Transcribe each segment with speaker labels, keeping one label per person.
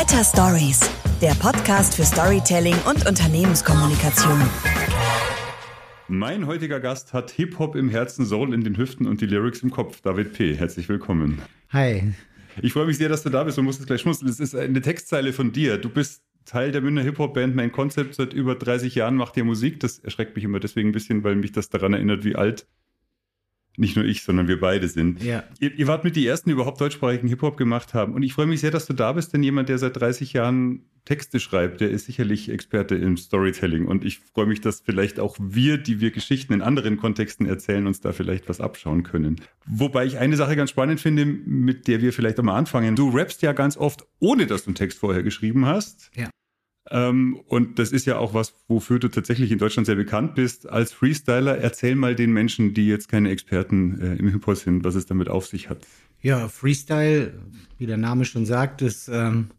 Speaker 1: Better Stories, der Podcast für Storytelling und Unternehmenskommunikation.
Speaker 2: Mein heutiger Gast hat Hip-Hop im Herzen, Soul in den Hüften und die Lyrics im Kopf. David P. Herzlich willkommen.
Speaker 3: Hi.
Speaker 2: Ich freue mich sehr, dass du da bist und musst es gleich schmunzeln. Es ist eine Textzeile von dir. Du bist Teil der Münchner Hip-Hop-Band Mein Concept. Seit über 30 Jahren macht ihr Musik. Das erschreckt mich immer deswegen ein bisschen, weil mich das daran erinnert, wie alt nicht nur ich, sondern wir beide sind.
Speaker 3: Ja.
Speaker 2: Ihr, ihr wart mit die ersten, die überhaupt deutschsprachigen Hip-Hop gemacht haben. Und ich freue mich sehr, dass du da bist, denn jemand, der seit 30 Jahren Texte schreibt, der ist sicherlich Experte im Storytelling. Und ich freue mich, dass vielleicht auch wir, die wir Geschichten in anderen Kontexten erzählen, uns da vielleicht was abschauen können. Wobei ich eine Sache ganz spannend finde, mit der wir vielleicht einmal anfangen. Du rappst ja ganz oft, ohne dass du einen Text vorher geschrieben hast.
Speaker 3: Ja.
Speaker 2: Ähm, und das ist ja auch was, wofür du tatsächlich in Deutschland sehr bekannt bist. Als Freestyler, erzähl mal den Menschen, die jetzt keine Experten äh, im Hip-Hop sind, was es damit auf sich hat.
Speaker 3: Ja, Freestyle, wie der Name schon sagt, ist, ähm,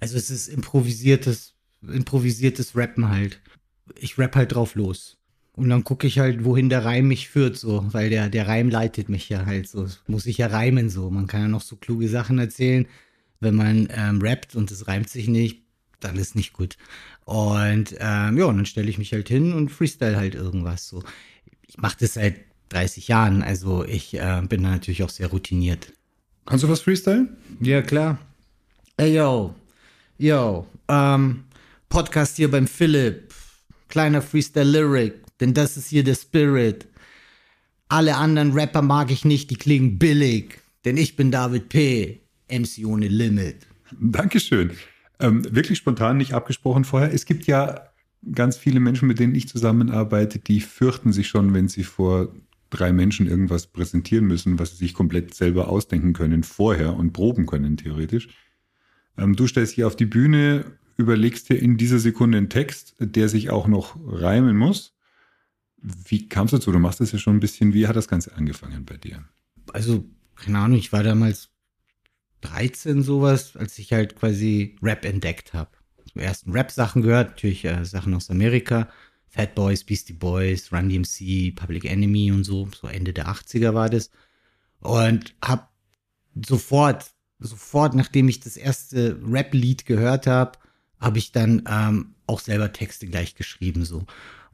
Speaker 3: also es ist improvisiertes, improvisiertes Rappen halt. Ich rap halt drauf los. Und dann gucke ich halt, wohin der Reim mich führt, so, weil der, der Reim leitet mich ja halt so. Muss ich ja reimen, so. Man kann ja noch so kluge Sachen erzählen. Wenn man ähm, rappt und es reimt sich nicht, dann ist nicht gut. Und ähm, ja, und dann stelle ich mich halt hin und freestyle halt irgendwas so. Ich mache das seit 30 Jahren, also ich äh, bin da natürlich auch sehr routiniert.
Speaker 2: Kannst du was freestylen?
Speaker 3: Ja, klar. Ey, yo, yo, ähm, Podcast hier beim Philipp, kleiner Freestyle-Lyric, denn das ist hier der Spirit. Alle anderen Rapper mag ich nicht, die klingen billig, denn ich bin David P., MC ohne Limit.
Speaker 2: Dankeschön. Ähm, wirklich spontan, nicht abgesprochen vorher. Es gibt ja ganz viele Menschen, mit denen ich zusammenarbeite, die fürchten sich schon, wenn sie vor drei Menschen irgendwas präsentieren müssen, was sie sich komplett selber ausdenken können vorher und proben können, theoretisch. Ähm, du stellst hier auf die Bühne, überlegst dir in dieser Sekunde einen Text, der sich auch noch reimen muss. Wie kamst du dazu? Du machst das ja schon ein bisschen. Wie hat das Ganze angefangen bei dir?
Speaker 3: Also, keine Ahnung, ich war damals 13 sowas, als ich halt quasi Rap entdeckt habe. Zum ersten Rap-Sachen gehört, natürlich äh, Sachen aus Amerika. Fat Boys, Beastie Boys, Run DMC, Public Enemy und so. So Ende der 80er war das. Und hab sofort, sofort, nachdem ich das erste Rap-Lied gehört habe, habe ich dann ähm, auch selber Texte gleich geschrieben. So,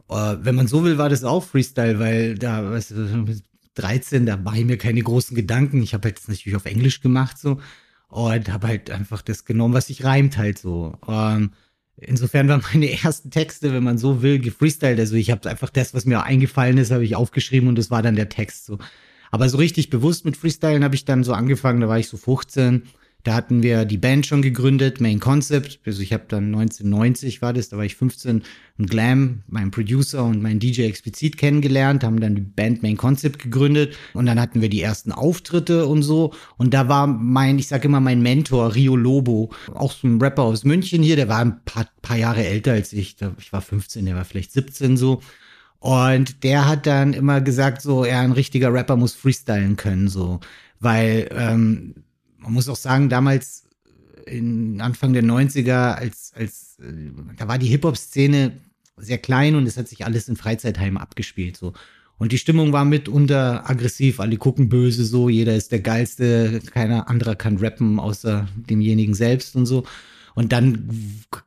Speaker 3: äh, wenn man so will, war das auch Freestyle, weil da, weißt du, 13, da mache ich mir keine großen Gedanken. Ich habe halt das natürlich auf Englisch gemacht so und habe halt einfach das genommen, was sich reimt halt so. Ähm, insofern waren meine ersten Texte, wenn man so will, gefreestylt. Also ich habe einfach das, was mir eingefallen ist, habe ich aufgeschrieben und das war dann der Text so. Aber so richtig bewusst mit Freestylen habe ich dann so angefangen, da war ich so 15 da hatten wir die Band schon gegründet, Main Concept. Also ich habe dann 1990 war das, da war ich 15, und Glam, mein Producer und mein DJ explizit kennengelernt, haben dann die Band Main Concept gegründet und dann hatten wir die ersten Auftritte und so. Und da war mein, ich sage immer mein Mentor, Rio Lobo, auch so ein Rapper aus München hier, der war ein paar, paar Jahre älter als ich. Ich war 15, der war vielleicht 17 so. Und der hat dann immer gesagt, so, ja, ein richtiger Rapper muss freestylen können, so. Weil ähm, man muss auch sagen, damals in Anfang der 90er, als, als äh, da war die Hip-Hop-Szene sehr klein und es hat sich alles in Freizeitheimen abgespielt. so. Und die Stimmung war mitunter aggressiv, alle gucken böse so, jeder ist der Geilste, keiner anderer kann rappen außer demjenigen selbst und so. Und dann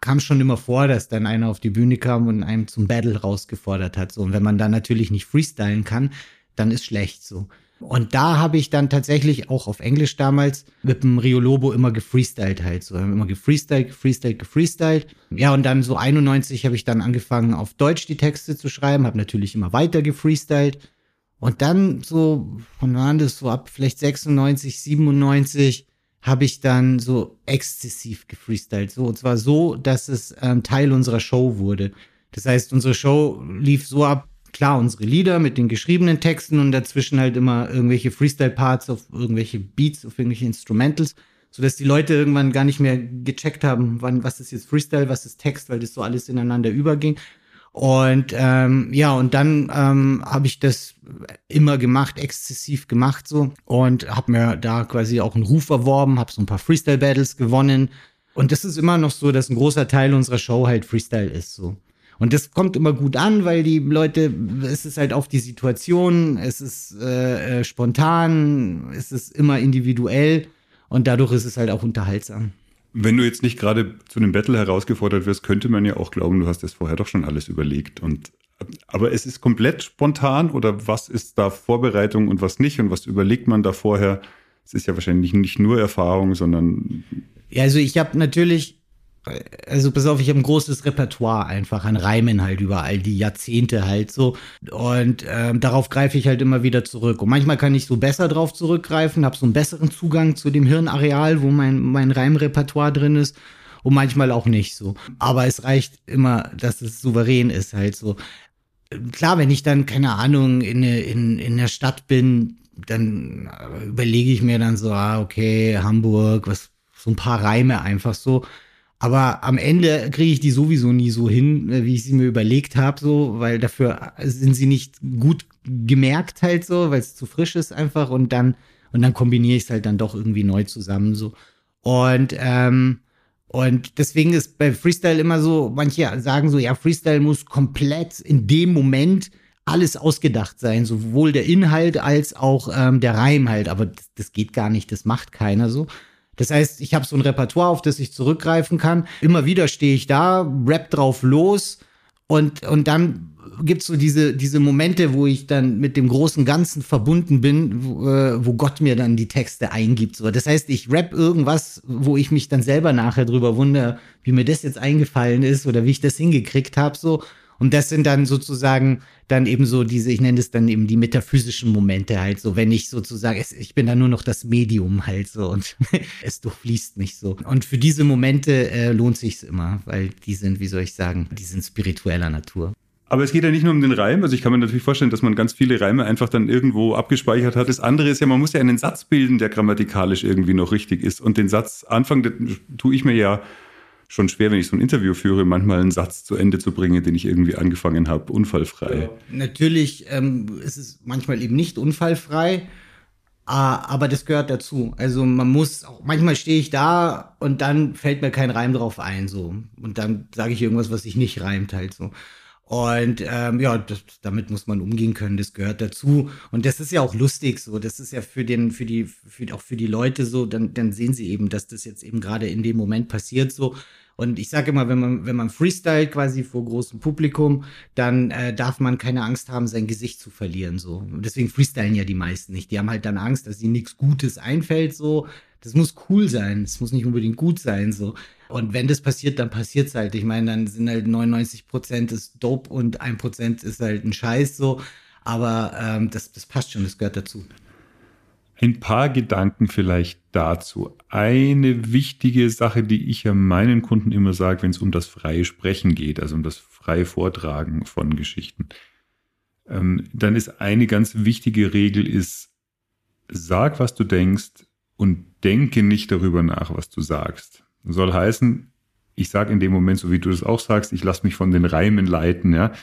Speaker 3: kam schon immer vor, dass dann einer auf die Bühne kam und einem zum Battle rausgefordert hat. So. Und wenn man dann natürlich nicht freestylen kann, dann ist schlecht so. Und da habe ich dann tatsächlich auch auf Englisch damals mit dem Rio Lobo immer gefreestylt halt. So, immer gefreestylt, gefreestylt, gefreestylt. Ja, und dann so 91 habe ich dann angefangen, auf Deutsch die Texte zu schreiben, habe natürlich immer weiter gefreestylt. Und dann so, von wann das so ab vielleicht 96, 97, habe ich dann so exzessiv gefreestylt. So, und zwar so, dass es ähm, Teil unserer Show wurde. Das heißt, unsere Show lief so ab, klar unsere Lieder mit den geschriebenen Texten und dazwischen halt immer irgendwelche Freestyle-Parts auf irgendwelche Beats, auf irgendwelche Instrumentals, sodass die Leute irgendwann gar nicht mehr gecheckt haben, wann, was ist jetzt Freestyle, was ist Text, weil das so alles ineinander überging. Und ähm, ja, und dann ähm, habe ich das immer gemacht, exzessiv gemacht so und habe mir da quasi auch einen Ruf erworben, habe so ein paar Freestyle-Battles gewonnen. Und das ist immer noch so, dass ein großer Teil unserer Show halt Freestyle ist so. Und das kommt immer gut an, weil die Leute, es ist halt auf die Situation, es ist äh, äh, spontan, es ist immer individuell und dadurch ist es halt auch unterhaltsam.
Speaker 2: Wenn du jetzt nicht gerade zu einem Battle herausgefordert wirst, könnte man ja auch glauben, du hast das vorher doch schon alles überlegt. Und, aber es ist komplett spontan oder was ist da Vorbereitung und was nicht und was überlegt man da vorher? Es ist ja wahrscheinlich nicht nur Erfahrung, sondern.
Speaker 3: Ja, also ich habe natürlich also pass auf, ich habe ein großes Repertoire einfach an Reimen halt über all die Jahrzehnte halt so. Und ähm, darauf greife ich halt immer wieder zurück. Und manchmal kann ich so besser drauf zurückgreifen, habe so einen besseren Zugang zu dem Hirnareal, wo mein, mein Reimrepertoire drin ist. Und manchmal auch nicht so. Aber es reicht immer, dass es souverän ist halt so. Klar, wenn ich dann, keine Ahnung, in, in, in der Stadt bin, dann überlege ich mir dann so, ah, okay, Hamburg, was, so ein paar Reime einfach so. Aber am Ende kriege ich die sowieso nie so hin, äh, wie ich sie mir überlegt habe, so, weil dafür sind sie nicht gut gemerkt halt so, weil es zu frisch ist einfach und dann und dann kombiniere ich es halt dann doch irgendwie neu zusammen so. Und ähm, und deswegen ist bei Freestyle immer so, manche sagen so, ja, Freestyle muss komplett in dem Moment alles ausgedacht sein, sowohl der Inhalt als auch ähm, der Reim halt. Aber das, das geht gar nicht, das macht keiner so. Das heißt, ich habe so ein Repertoire, auf das ich zurückgreifen kann. Immer wieder stehe ich da, rap drauf los und, und dann gibt's so diese, diese Momente, wo ich dann mit dem großen Ganzen verbunden bin, wo, äh, wo Gott mir dann die Texte eingibt. So. Das heißt, ich rap irgendwas, wo ich mich dann selber nachher drüber wundere, wie mir das jetzt eingefallen ist oder wie ich das hingekriegt habe. So. Und das sind dann sozusagen dann eben so diese, ich nenne es dann eben die metaphysischen Momente halt so, wenn ich sozusagen, ich bin dann nur noch das Medium halt so und es durchfließt mich so. Und für diese Momente äh, lohnt sich's immer, weil die sind, wie soll ich sagen, die sind spiritueller Natur.
Speaker 2: Aber es geht ja nicht nur um den Reim. Also ich kann mir natürlich vorstellen, dass man ganz viele Reime einfach dann irgendwo abgespeichert hat. Das andere ist ja, man muss ja einen Satz bilden, der grammatikalisch irgendwie noch richtig ist. Und den Satz Anfang, tue ich mir ja schon schwer, wenn ich so ein Interview führe, manchmal einen Satz zu Ende zu bringen, den ich irgendwie angefangen habe, unfallfrei. Ja.
Speaker 3: Natürlich ähm, ist es manchmal eben nicht unfallfrei, aber das gehört dazu. Also man muss, auch, manchmal stehe ich da und dann fällt mir kein Reim drauf ein, so. Und dann sage ich irgendwas, was sich nicht reimt halt so. Und ähm, ja, das, damit muss man umgehen können, das gehört dazu. Und das ist ja auch lustig so. Das ist ja für den, für die, für, auch für die Leute so, dann, dann sehen sie eben, dass das jetzt eben gerade in dem Moment passiert so. Und ich sage immer, wenn man, wenn man freestylt quasi vor großem Publikum, dann äh, darf man keine Angst haben, sein Gesicht zu verlieren. So. Und deswegen freestylen ja die meisten nicht. Die haben halt dann Angst, dass ihnen nichts Gutes einfällt. So, das muss cool sein. Das muss nicht unbedingt gut sein. So. Und wenn das passiert, dann passiert es halt. Ich meine, dann sind halt 99 Prozent ist Dope und ein Prozent ist halt ein Scheiß so. Aber ähm, das, das passt schon, das gehört dazu.
Speaker 2: Ein paar Gedanken vielleicht dazu. Eine wichtige Sache, die ich ja meinen Kunden immer sage, wenn es um das freie Sprechen geht, also um das freie Vortragen von Geschichten, ähm, dann ist eine ganz wichtige Regel ist, sag, was du denkst und denke nicht darüber nach, was du sagst. Soll heißen, ich sage in dem Moment, so wie du das auch sagst, ich lasse mich von den Reimen leiten, ja.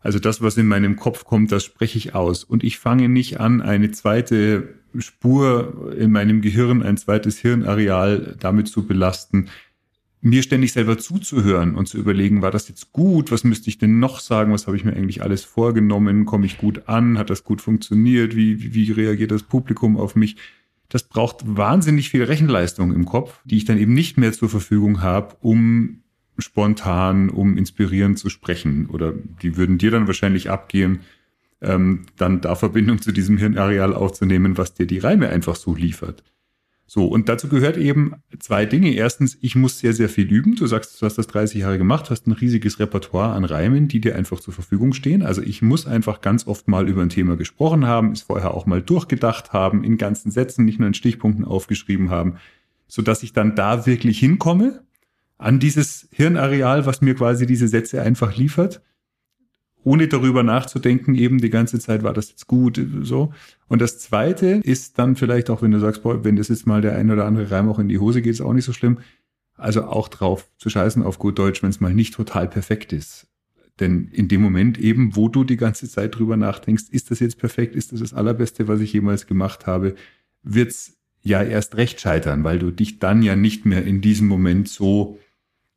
Speaker 2: Also das, was in meinem Kopf kommt, das spreche ich aus. Und ich fange nicht an, eine zweite Spur in meinem Gehirn, ein zweites Hirnareal damit zu belasten, mir ständig selber zuzuhören und zu überlegen, war das jetzt gut? Was müsste ich denn noch sagen? Was habe ich mir eigentlich alles vorgenommen? Komme ich gut an? Hat das gut funktioniert? Wie, wie reagiert das Publikum auf mich? Das braucht wahnsinnig viel Rechenleistung im Kopf, die ich dann eben nicht mehr zur Verfügung habe, um spontan, um inspirierend zu sprechen. Oder die würden dir dann wahrscheinlich abgehen, ähm, dann da Verbindung zu diesem Hirnareal aufzunehmen, was dir die Reime einfach so liefert. So, und dazu gehört eben zwei Dinge. Erstens, ich muss sehr, sehr viel üben. Du sagst, du hast das 30 Jahre gemacht, hast ein riesiges Repertoire an Reimen, die dir einfach zur Verfügung stehen. Also ich muss einfach ganz oft mal über ein Thema gesprochen haben, es vorher auch mal durchgedacht haben, in ganzen Sätzen, nicht nur in Stichpunkten aufgeschrieben haben, so dass ich dann da wirklich hinkomme an dieses Hirnareal, was mir quasi diese Sätze einfach liefert ohne darüber nachzudenken, eben die ganze Zeit, war das jetzt gut, so. Und das zweite ist dann vielleicht auch, wenn du sagst, boah, wenn das jetzt mal der ein oder andere Reim auch in die Hose geht, ist auch nicht so schlimm. Also auch drauf zu scheißen auf gut Deutsch, wenn es mal nicht total perfekt ist. Denn in dem Moment eben, wo du die ganze Zeit drüber nachdenkst, ist das jetzt perfekt, ist das das Allerbeste, was ich jemals gemacht habe, wird's ja erst recht scheitern, weil du dich dann ja nicht mehr in diesem Moment so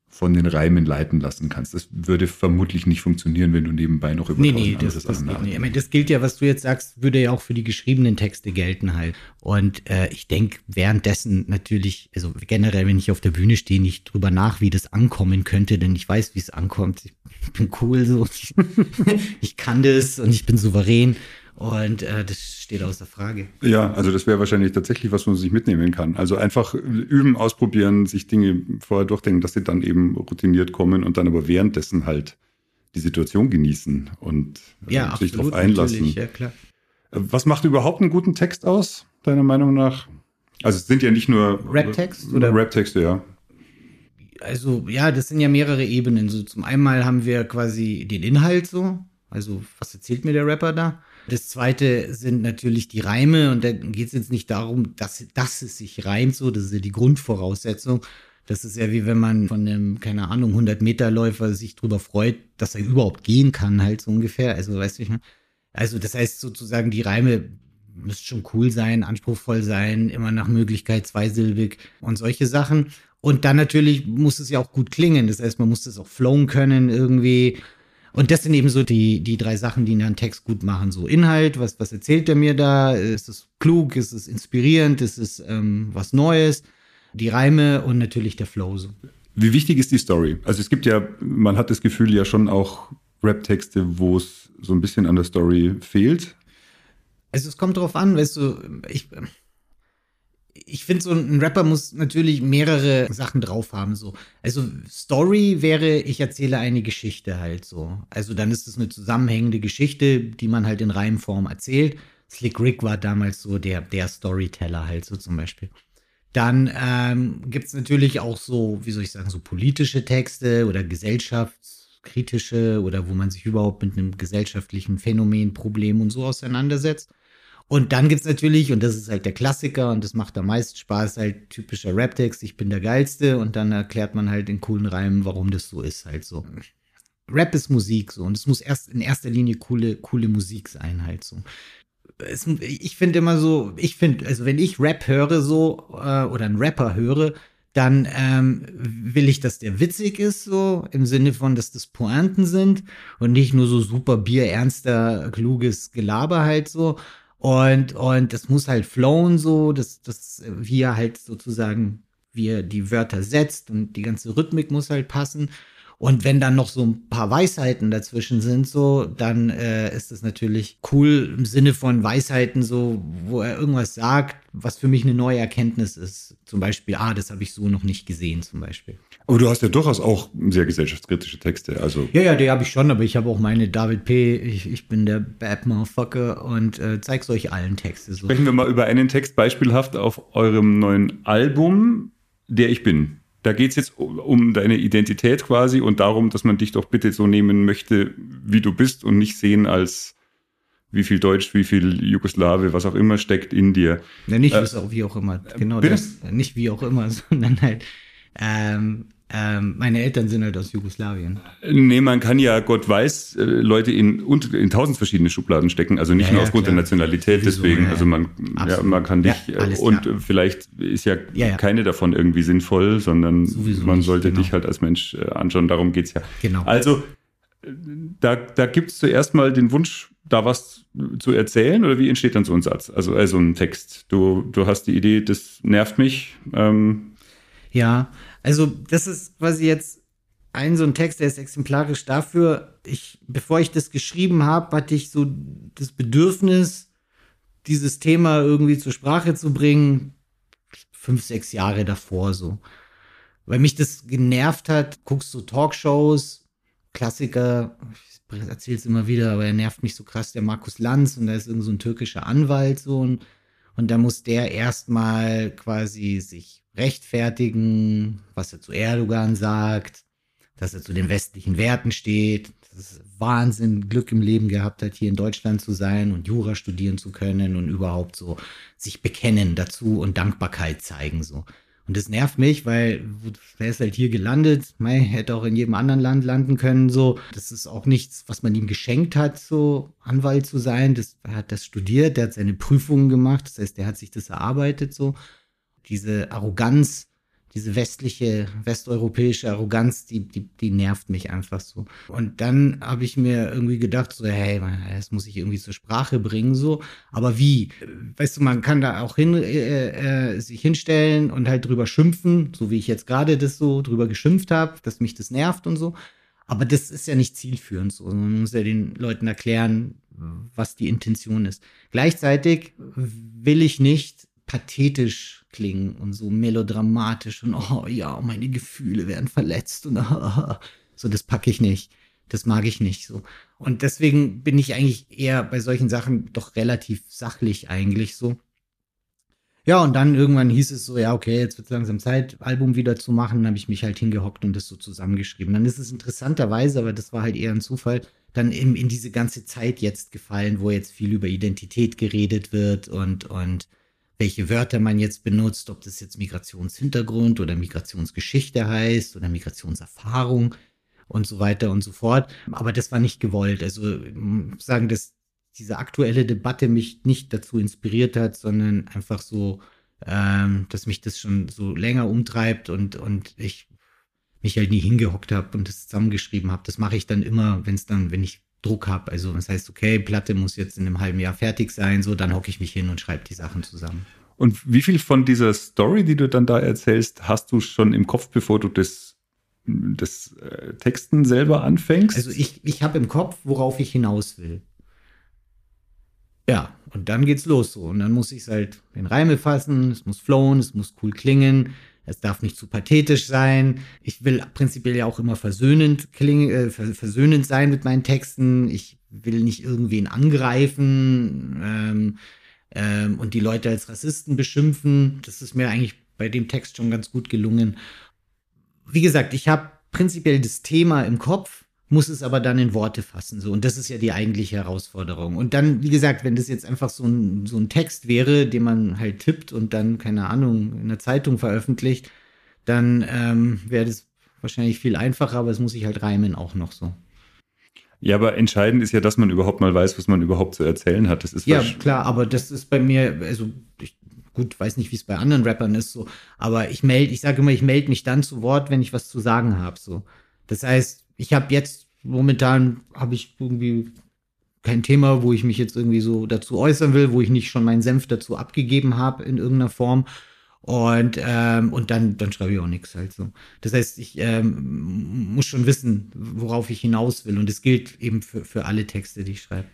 Speaker 2: von den Reimen leiten lassen kannst. Das würde vermutlich nicht funktionieren, wenn du nebenbei noch über
Speaker 3: nee, nee, das, das, geht nicht. Ich meine, das gilt ja, was du jetzt sagst, würde ja auch für die geschriebenen Texte gelten halt. Und äh, ich denke währenddessen natürlich, also generell, wenn ich auf der Bühne stehe, nicht drüber nach, wie das ankommen könnte, denn ich weiß, wie es ankommt. Ich bin cool so. ich kann das und ich bin souverän. Und äh, das steht außer Frage.
Speaker 2: Ja, also das wäre wahrscheinlich tatsächlich, was man sich mitnehmen kann. Also einfach üben, ausprobieren, sich Dinge vorher durchdenken, dass sie dann eben routiniert kommen und dann aber währenddessen halt die Situation genießen und
Speaker 3: äh, ja,
Speaker 2: sich darauf einlassen.
Speaker 3: Ja, klar.
Speaker 2: Äh, was macht überhaupt einen guten Text aus, deiner Meinung nach? Also es sind ja nicht nur
Speaker 3: Rap-Text oder
Speaker 2: Rap-Texte, ja.
Speaker 3: Also ja, das sind ja mehrere Ebenen. So zum einen haben wir quasi den Inhalt so, also was erzählt mir der Rapper da? Das zweite sind natürlich die Reime und da geht es jetzt nicht darum, dass, dass es sich reimt so, das ist ja die Grundvoraussetzung. Das ist ja wie wenn man von einem, keine Ahnung, 100 Meter Läufer sich drüber freut, dass er überhaupt gehen kann, halt so ungefähr. Also, weißt du, ich meine, also das heißt sozusagen, die Reime müssen schon cool sein, anspruchsvoll sein, immer nach Möglichkeit zweisilbig und solche Sachen. Und dann natürlich muss es ja auch gut klingen. Das heißt, man muss das auch flowen können irgendwie. Und das sind eben so die, die drei Sachen, die einen Text gut machen. So Inhalt, was, was erzählt er mir da? Ist es klug? Ist es inspirierend? Ist es ähm, was Neues? Die Reime und natürlich der Flow. So.
Speaker 2: Wie wichtig ist die Story? Also es gibt ja, man hat das Gefühl ja schon auch Rap-Texte, wo es so ein bisschen an der Story fehlt.
Speaker 3: Also es kommt drauf an, weißt du, ich, ich finde, so ein Rapper muss natürlich mehrere Sachen drauf haben. So. Also Story wäre, ich erzähle eine Geschichte halt so. Also dann ist es eine zusammenhängende Geschichte, die man halt in Reimform erzählt. Slick Rick war damals so der, der Storyteller halt so zum Beispiel. Dann ähm, gibt es natürlich auch so, wie soll ich sagen, so politische Texte oder gesellschaftskritische oder wo man sich überhaupt mit einem gesellschaftlichen Phänomen, Problem und so auseinandersetzt. Und dann gibt's natürlich, und das ist halt der Klassiker und das macht am meisten Spaß, halt typischer Rap-Text, ich bin der Geilste und dann erklärt man halt in coolen Reimen, warum das so ist, halt so. Rap ist Musik so und es muss erst in erster Linie coole, coole Musik sein, halt so. Es, ich finde immer so, ich finde, also wenn ich Rap höre so äh, oder einen Rapper höre, dann ähm, will ich, dass der witzig ist, so im Sinne von, dass das Pointen sind und nicht nur so super bierernster, kluges Gelaber halt so. Und, und das muss halt flowen so, dass, dass wie er halt sozusagen, wie er die Wörter setzt und die ganze Rhythmik muss halt passen. Und wenn dann noch so ein paar Weisheiten dazwischen sind, so, dann äh, ist das natürlich cool im Sinne von Weisheiten, so, wo er irgendwas sagt, was für mich eine neue Erkenntnis ist. Zum Beispiel, ah, das habe ich so noch nicht gesehen, zum Beispiel.
Speaker 2: Aber du hast ja durchaus auch sehr gesellschaftskritische Texte, also.
Speaker 3: Ja, ja, die habe ich schon, aber ich habe auch meine David P., ich, ich bin der Bad Motherfucker und äh, zeig's euch allen Texte. So.
Speaker 2: Sprechen wir mal über einen Text beispielhaft auf eurem neuen Album, Der ich bin. Da geht es jetzt um deine Identität quasi und darum, dass man dich doch bitte so nehmen möchte, wie du bist und nicht sehen als wie viel Deutsch, wie viel Jugoslawe, was auch immer steckt in dir.
Speaker 3: Ja, nicht äh, wie auch immer, genau bitte? das. Nicht wie auch immer, sondern halt ähm, ähm, meine Eltern sind halt aus Jugoslawien.
Speaker 2: Nee, man kann ja, Gott weiß, äh, Leute in, in tausend verschiedene Schubladen stecken. Also nicht ja, nur ja, aufgrund klar. der Nationalität, Sowieso, deswegen, ja, also man, ja, man kann dich, und klar. vielleicht ist ja, keine davon irgendwie sinnvoll, sondern Sowieso man nicht, sollte genau. dich halt als Mensch äh, anschauen, darum geht's ja.
Speaker 3: Genau.
Speaker 2: Also, da, da gibt's zuerst mal den Wunsch, da was zu erzählen oder wie entsteht dann so ein Satz, also, also ein Text? Du, du hast die Idee, das nervt mich. Ähm,
Speaker 3: ja, also das ist quasi jetzt ein so ein Text, der ist exemplarisch dafür. Ich, bevor ich das geschrieben habe, hatte ich so das Bedürfnis, dieses Thema irgendwie zur Sprache zu bringen, fünf, sechs Jahre davor so. Weil mich das genervt hat, guckst du Talkshows, Klassiker, ich erzähl's immer wieder, aber er nervt mich so krass, der Markus Lanz und da ist irgend so ein türkischer Anwalt so und, und da muss der erstmal quasi sich rechtfertigen, was er zu Erdogan sagt, dass er zu den westlichen Werten steht, dass er Wahnsinn Glück im Leben gehabt hat, hier in Deutschland zu sein und Jura studieren zu können und überhaupt so sich bekennen dazu und Dankbarkeit zeigen so. Und das nervt mich, weil er ist halt hier gelandet, mei, hätte auch in jedem anderen Land landen können, so. Das ist auch nichts, was man ihm geschenkt hat, so Anwalt zu sein. Das, er hat das studiert, der hat seine Prüfungen gemacht, das heißt, der hat sich das erarbeitet, so diese Arroganz, diese westliche, westeuropäische Arroganz, die, die, die nervt mich einfach so. Und dann habe ich mir irgendwie gedacht, so, hey, das muss ich irgendwie zur Sprache bringen, so. Aber wie? Weißt du, man kann da auch hin, äh, äh, sich hinstellen und halt drüber schimpfen, so wie ich jetzt gerade das so drüber geschimpft habe, dass mich das nervt und so. Aber das ist ja nicht zielführend so. Man muss ja den Leuten erklären, was die Intention ist. Gleichzeitig will ich nicht pathetisch klingen und so melodramatisch und oh ja, meine Gefühle werden verletzt und oh, so, das packe ich nicht. Das mag ich nicht so. Und deswegen bin ich eigentlich eher bei solchen Sachen doch relativ sachlich eigentlich so. Ja, und dann irgendwann hieß es so, ja, okay, jetzt wird es langsam Zeit, Album wieder zu machen. Dann habe ich mich halt hingehockt und das so zusammengeschrieben. Dann ist es interessanterweise, aber das war halt eher ein Zufall, dann in, in diese ganze Zeit jetzt gefallen, wo jetzt viel über Identität geredet wird und, und welche Wörter man jetzt benutzt, ob das jetzt Migrationshintergrund oder Migrationsgeschichte heißt oder Migrationserfahrung und so weiter und so fort. Aber das war nicht gewollt. Also sagen, dass diese aktuelle Debatte mich nicht dazu inspiriert hat, sondern einfach so, ähm, dass mich das schon so länger umtreibt und, und ich mich halt nie hingehockt habe und das zusammengeschrieben habe. Das mache ich dann immer, wenn es dann, wenn ich Druck habe. Also das heißt, okay, Platte muss jetzt in einem halben Jahr fertig sein, so dann hocke ich mich hin und schreibe die Sachen zusammen.
Speaker 2: Und wie viel von dieser Story, die du dann da erzählst, hast du schon im Kopf, bevor du das, das äh, Texten selber anfängst?
Speaker 3: Also ich, ich habe im Kopf, worauf ich hinaus will. Ja, und dann geht's los so. Und dann muss ich es halt in Reime fassen, es muss flowen, es muss cool klingen, es darf nicht zu pathetisch sein. Ich will prinzipiell ja auch immer versöhnend klingen, äh, versöhnend sein mit meinen Texten. Ich will nicht irgendwen angreifen ähm, ähm, und die Leute als Rassisten beschimpfen. Das ist mir eigentlich bei dem Text schon ganz gut gelungen. Wie gesagt, ich habe prinzipiell das Thema im Kopf muss es aber dann in Worte fassen. So. Und das ist ja die eigentliche Herausforderung. Und dann, wie gesagt, wenn das jetzt einfach so ein, so ein Text wäre, den man halt tippt und dann, keine Ahnung, in der Zeitung veröffentlicht, dann ähm, wäre das wahrscheinlich viel einfacher, aber es muss sich halt reimen auch noch so.
Speaker 2: Ja, aber entscheidend ist ja, dass man überhaupt mal weiß, was man überhaupt zu erzählen hat. Das ist
Speaker 3: ja klar, aber das ist bei mir, also ich, gut, weiß nicht, wie es bei anderen Rappern ist, so, aber ich melde, ich sage immer, ich melde mich dann zu Wort, wenn ich was zu sagen habe. So. Das heißt, ich habe jetzt momentan habe ich irgendwie kein Thema, wo ich mich jetzt irgendwie so dazu äußern will, wo ich nicht schon meinen Senf dazu abgegeben habe in irgendeiner Form. Und, ähm, und dann, dann schreibe ich auch nichts halt so. Das heißt, ich ähm, muss schon wissen, worauf ich hinaus will. Und das gilt eben für, für alle Texte, die ich schreibe.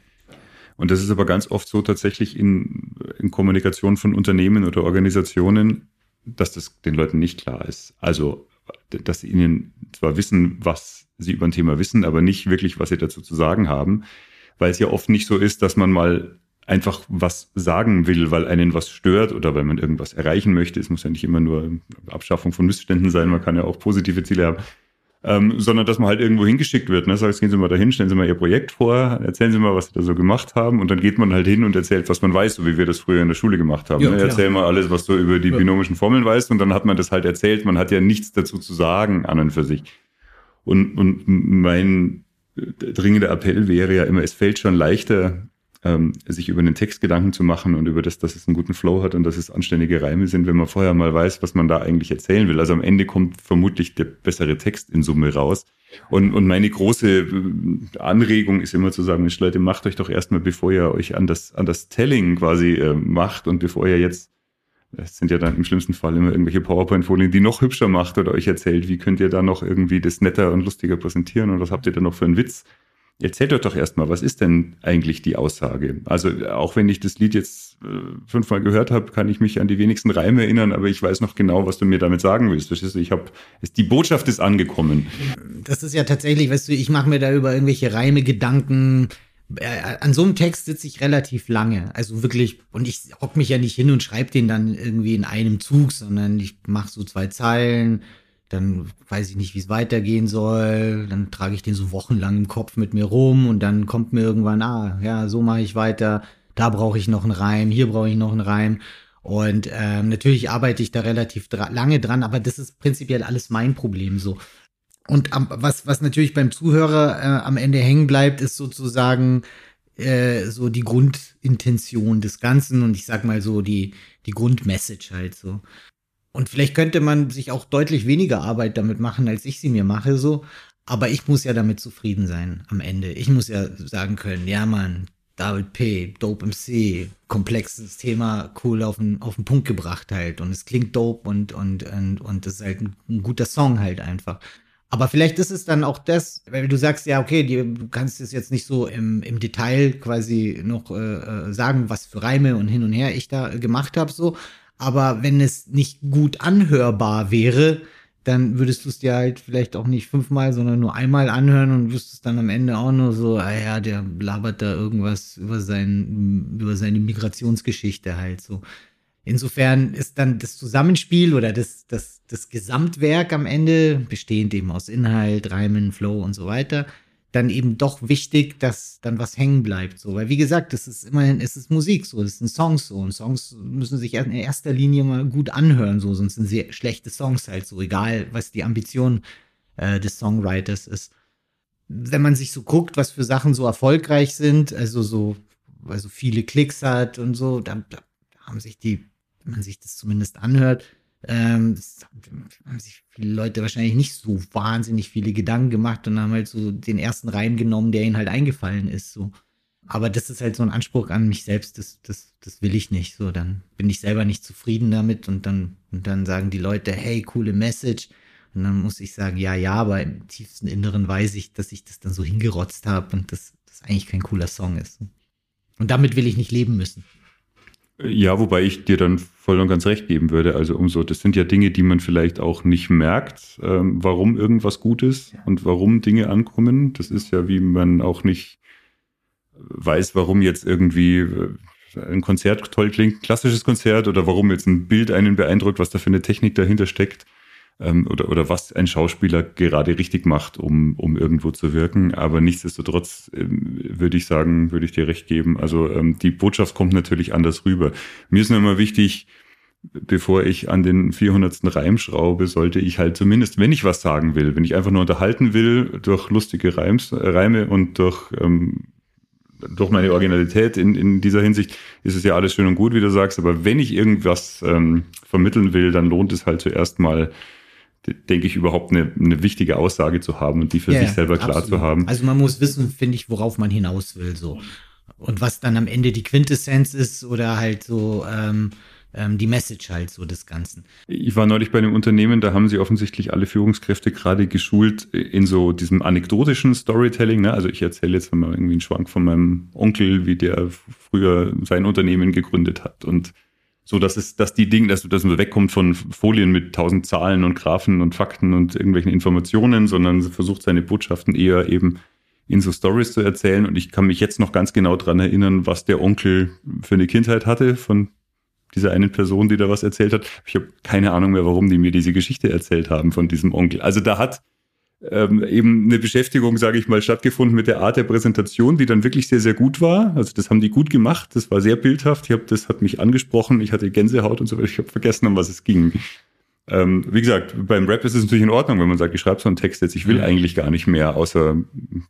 Speaker 2: Und das ist aber ganz oft so tatsächlich in, in Kommunikation von Unternehmen oder Organisationen, dass das den Leuten nicht klar ist. Also, dass sie ihnen zwar wissen, was sie über ein Thema wissen, aber nicht wirklich, was sie dazu zu sagen haben, weil es ja oft nicht so ist, dass man mal einfach was sagen will, weil einen was stört oder weil man irgendwas erreichen möchte. Es muss ja nicht immer nur Abschaffung von Missständen sein, man kann ja auch positive Ziele haben. Ähm, sondern dass man halt irgendwo hingeschickt wird. Ne? Sagst, gehen Sie mal dahin, stellen Sie mal Ihr Projekt vor, erzählen Sie mal, was Sie da so gemacht haben und dann geht man halt hin und erzählt, was man weiß, so wie wir das früher in der Schule gemacht haben. Ja, ne? Erzähl mal alles, was du über die ja. binomischen Formeln weißt und dann hat man das halt erzählt. Man hat ja nichts dazu zu sagen an und für sich. Und, und mein dringender Appell wäre ja immer, es fällt schon leichter, ähm, sich über den Text Gedanken zu machen und über das, dass es einen guten Flow hat und dass es anständige Reime sind, wenn man vorher mal weiß, was man da eigentlich erzählen will. Also am Ende kommt vermutlich der bessere Text in Summe raus. Und, und meine große äh, Anregung ist immer zu sagen, Mensch, Leute, macht euch doch erstmal, bevor ihr euch an das, an das Telling quasi äh, macht und bevor ihr jetzt es sind ja dann im schlimmsten Fall immer irgendwelche PowerPoint-Folien, die noch hübscher macht oder euch erzählt, wie könnt ihr da noch irgendwie das netter und lustiger präsentieren und was habt ihr da noch für einen Witz. Erzählt euch doch erstmal, was ist denn eigentlich die Aussage? Also auch wenn ich das Lied jetzt äh, fünfmal gehört habe, kann ich mich an die wenigsten Reime erinnern, aber ich weiß noch genau, was du mir damit sagen willst. Verstehst du? Ich habe, die Botschaft ist angekommen.
Speaker 3: Das ist ja tatsächlich, weißt du, ich mache mir da über irgendwelche Reime Gedanken, äh, an so einem Text sitze ich relativ lange. Also wirklich, und ich hock mich ja nicht hin und schreibe den dann irgendwie in einem Zug, sondern ich mache so zwei Zeilen, dann weiß ich nicht, wie es weitergehen soll, dann trage ich den so wochenlang im Kopf mit mir rum und dann kommt mir irgendwann, ah, ja, so mache ich weiter, da brauche ich noch einen Reim, hier brauche ich noch einen Reim. Und ähm, natürlich arbeite ich da relativ dra lange dran, aber das ist prinzipiell alles mein Problem so. Und am, was, was natürlich beim Zuhörer äh, am Ende hängen bleibt, ist sozusagen äh, so die Grundintention des Ganzen und ich sag mal so die, die Grundmessage halt so. Und vielleicht könnte man sich auch deutlich weniger Arbeit damit machen, als ich sie mir mache, so. Aber ich muss ja damit zufrieden sein am Ende. Ich muss ja sagen können, ja, Mann, David P., Dope MC, komplexes Thema, cool auf den, auf den Punkt gebracht halt. Und es klingt dope und, und, und, und es ist halt ein, ein guter Song halt einfach. Aber vielleicht ist es dann auch das, weil du sagst, ja, okay, du kannst es jetzt nicht so im, im Detail quasi noch äh, äh, sagen, was für Reime und hin und her ich da gemacht habe, so. Aber wenn es nicht gut anhörbar wäre, dann würdest du es dir halt vielleicht auch nicht fünfmal, sondern nur einmal anhören und wüsstest dann am Ende auch nur so, ah ja, der labert da irgendwas über sein, über seine Migrationsgeschichte halt so. Insofern ist dann das Zusammenspiel oder das, das, das Gesamtwerk am Ende, bestehend eben aus Inhalt, Reimen, Flow und so weiter, dann eben doch wichtig, dass dann was hängen bleibt. So, weil wie gesagt, es ist immerhin, es ist Musik so, es sind Songs so und Songs müssen sich in erster Linie mal gut anhören, so, sonst sind sie schlechte Songs halt so, egal was die Ambition äh, des Songwriters ist. Wenn man sich so guckt, was für Sachen so erfolgreich sind, also so, also viele Klicks hat und so, dann da haben sich die wenn man sich das zumindest anhört, ähm, haben sich viele Leute wahrscheinlich nicht so wahnsinnig viele Gedanken gemacht und haben halt so den ersten Reim genommen, der ihnen halt eingefallen ist. So. Aber das ist halt so ein Anspruch an mich selbst, das, das, das will ich nicht. So, dann bin ich selber nicht zufrieden damit und dann, und dann sagen die Leute, hey, coole Message. Und dann muss ich sagen, ja, ja, aber im tiefsten Inneren weiß ich, dass ich das dann so hingerotzt habe und dass das eigentlich kein cooler Song ist. Und damit will ich nicht leben müssen.
Speaker 2: Ja, wobei ich dir dann voll und ganz recht geben würde. Also umso, das sind ja Dinge, die man vielleicht auch nicht merkt, ähm, warum irgendwas gut ist und warum Dinge ankommen. Das ist ja, wie man auch nicht weiß, warum jetzt irgendwie äh, ein Konzert toll klingt, ein klassisches Konzert, oder warum jetzt ein Bild einen beeindruckt, was da für eine Technik dahinter steckt ähm, oder, oder was ein Schauspieler gerade richtig macht, um, um irgendwo zu wirken. Aber nichtsdestotrotz ähm, würde ich sagen, würde ich dir recht geben. Also ähm, die Botschaft kommt natürlich anders rüber. Mir ist nur immer wichtig, bevor ich an den 400. Reim schraube, sollte ich halt zumindest, wenn ich was sagen will, wenn ich einfach nur unterhalten will, durch lustige Reims, Reime und durch, ähm, durch meine Originalität in, in dieser Hinsicht, ist es ja alles schön und gut, wie du sagst, aber wenn ich irgendwas ähm, vermitteln will, dann lohnt es halt zuerst mal, denke ich, überhaupt eine, eine wichtige Aussage zu haben und die für ja, sich selber klar zu haben.
Speaker 3: Also man muss wissen, finde ich, worauf man hinaus will, so. Und was dann am Ende die Quintessenz ist oder halt so ähm, ähm, die Message halt so des Ganzen.
Speaker 2: Ich war neulich bei einem Unternehmen, da haben sie offensichtlich alle Führungskräfte gerade geschult in so diesem anekdotischen Storytelling. Ne? Also ich erzähle jetzt mal irgendwie einen Schwank von meinem Onkel, wie der früher sein Unternehmen gegründet hat und so dass es, dass die Dinge, dass, dass man wegkommt von Folien mit tausend Zahlen und Graphen und Fakten und irgendwelchen Informationen, sondern versucht seine Botschaften eher eben in so Stories zu erzählen. Und ich kann mich jetzt noch ganz genau dran erinnern, was der Onkel für eine Kindheit hatte von dieser einen Person, die da was erzählt hat. Ich habe keine Ahnung mehr, warum die mir diese Geschichte erzählt haben von diesem Onkel. Also da hat ähm, eben eine Beschäftigung, sage ich mal, stattgefunden mit der Art der Präsentation, die dann wirklich sehr, sehr gut war. Also das haben die gut gemacht, das war sehr bildhaft. Ich habe, das hat mich angesprochen, ich hatte Gänsehaut und so weiter. Ich habe vergessen, um was es ging. Ähm, wie gesagt, beim Rap ist es natürlich in Ordnung, wenn man sagt, ich schreibe so einen Text jetzt, ich will eigentlich gar nicht mehr, außer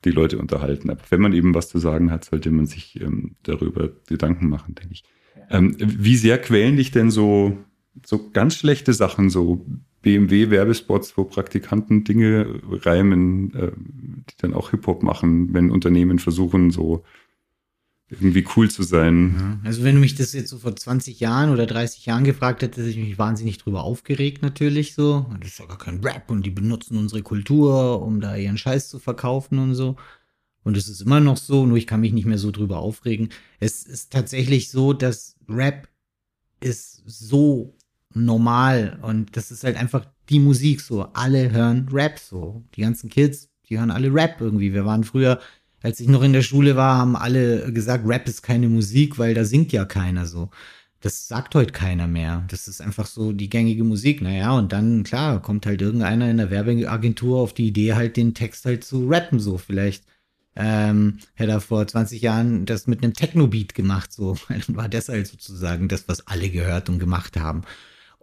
Speaker 2: die Leute unterhalten. Aber wenn man eben was zu sagen hat, sollte man sich ähm, darüber Gedanken machen, denke ich. Ähm, wie sehr quälen dich denn so, so ganz schlechte Sachen, so BMW-Werbespots, wo Praktikanten Dinge reimen, äh, die dann auch Hip-Hop machen, wenn Unternehmen versuchen, so irgendwie cool zu sein.
Speaker 3: Also wenn du mich das jetzt so vor 20 Jahren oder 30 Jahren gefragt hättest, hätte ich mich wahnsinnig drüber aufgeregt natürlich so. Das ist ja gar kein Rap und die benutzen unsere Kultur, um da ihren Scheiß zu verkaufen und so. Und es ist immer noch so, nur ich kann mich nicht mehr so drüber aufregen. Es ist tatsächlich so, dass Rap ist so normal und das ist halt einfach die Musik so. Alle hören Rap so. Die ganzen Kids, die hören alle Rap irgendwie. Wir waren früher, als ich noch in der Schule war, haben alle gesagt, Rap ist keine Musik, weil da singt ja keiner so. Das sagt heute keiner mehr. Das ist einfach so die gängige Musik. Naja, und dann, klar, kommt halt irgendeiner in der Werbeagentur auf die Idee, halt den Text halt zu rappen, so. Vielleicht ähm, hätte er vor 20 Jahren das mit einem Techno-Beat gemacht, so. Dann war das halt sozusagen das, was alle gehört und gemacht haben.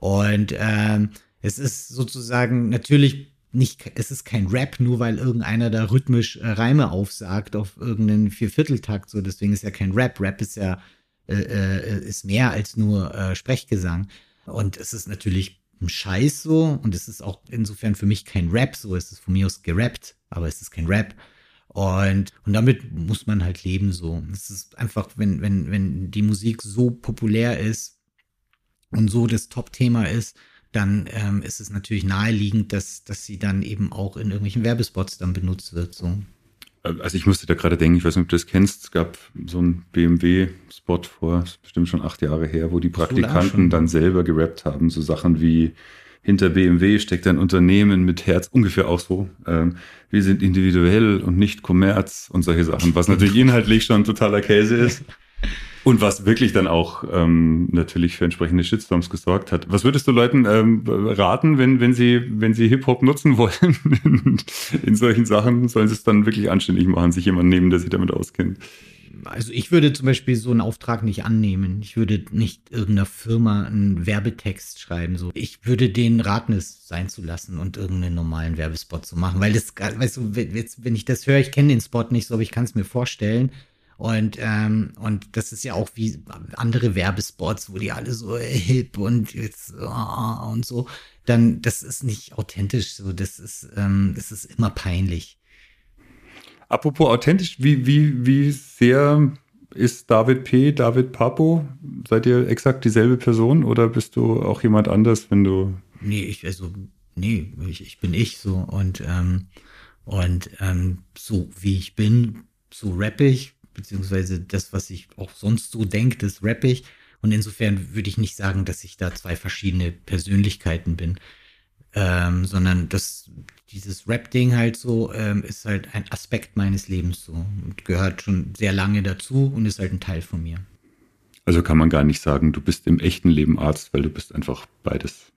Speaker 3: Und ähm, es ist sozusagen natürlich nicht, es ist kein Rap, nur weil irgendeiner da rhythmisch äh, Reime aufsagt auf irgendeinen Viervierteltakt. So, deswegen ist ja kein Rap. Rap ist ja äh, äh, ist mehr als nur äh, Sprechgesang. Und es ist natürlich Scheiß so und es ist auch insofern für mich kein Rap, so es ist von mir aus gerappt, aber es ist kein Rap. Und, und damit muss man halt leben so. Es ist einfach, wenn, wenn, wenn die Musik so populär ist und so das Top-Thema ist, dann ähm, ist es natürlich naheliegend, dass, dass sie dann eben auch in irgendwelchen Werbespots dann benutzt wird. So.
Speaker 2: Also ich musste da gerade denken, ich weiß nicht, ob du das kennst, es gab so einen BMW-Spot vor, bestimmt schon acht Jahre her, wo die Praktikanten dann selber gerappt haben, so Sachen wie hinter BMW steckt ein Unternehmen mit Herz, ungefähr auch so. Ähm, wir sind individuell und nicht Kommerz und solche Sachen, was natürlich inhaltlich schon totaler Käse ist. Und was wirklich dann auch ähm, natürlich für entsprechende Shitstorms gesorgt hat. Was würdest du Leuten ähm, raten, wenn, wenn sie, wenn sie Hip-Hop nutzen wollen in, solchen Sachen? Sollen sie es dann wirklich anständig machen, sich jemanden nehmen, der sich damit auskennt?
Speaker 3: Also ich würde zum Beispiel so einen Auftrag nicht annehmen. Ich würde nicht irgendeiner Firma einen Werbetext schreiben. So. Ich würde denen raten, es sein zu lassen und irgendeinen normalen Werbespot zu machen. Weil das, weißt du, wenn ich das höre, ich kenne den Spot nicht so, aber ich kann es mir vorstellen und, ähm, und das ist ja auch wie andere Werbespots, wo die alle so hip und jetzt oh, und so. Dann, das ist nicht authentisch. So, das ist, ähm, das ist immer peinlich.
Speaker 2: Apropos authentisch, wie, wie, wie sehr ist David P., David Papo? Seid ihr exakt dieselbe Person oder bist du auch jemand anders, wenn du.
Speaker 3: Nee, ich, also, nee, ich, ich bin ich so und, ähm, und ähm, so wie ich bin, so rapp ich, beziehungsweise das, was ich auch sonst so denke, das rappe ich. Und insofern würde ich nicht sagen, dass ich da zwei verschiedene Persönlichkeiten bin, ähm, sondern dass dieses Rap-Ding halt so ähm, ist halt ein Aspekt meines Lebens so und gehört schon sehr lange dazu und ist halt ein Teil von mir.
Speaker 2: Also kann man gar nicht sagen, du bist im echten Leben Arzt, weil du bist einfach beides.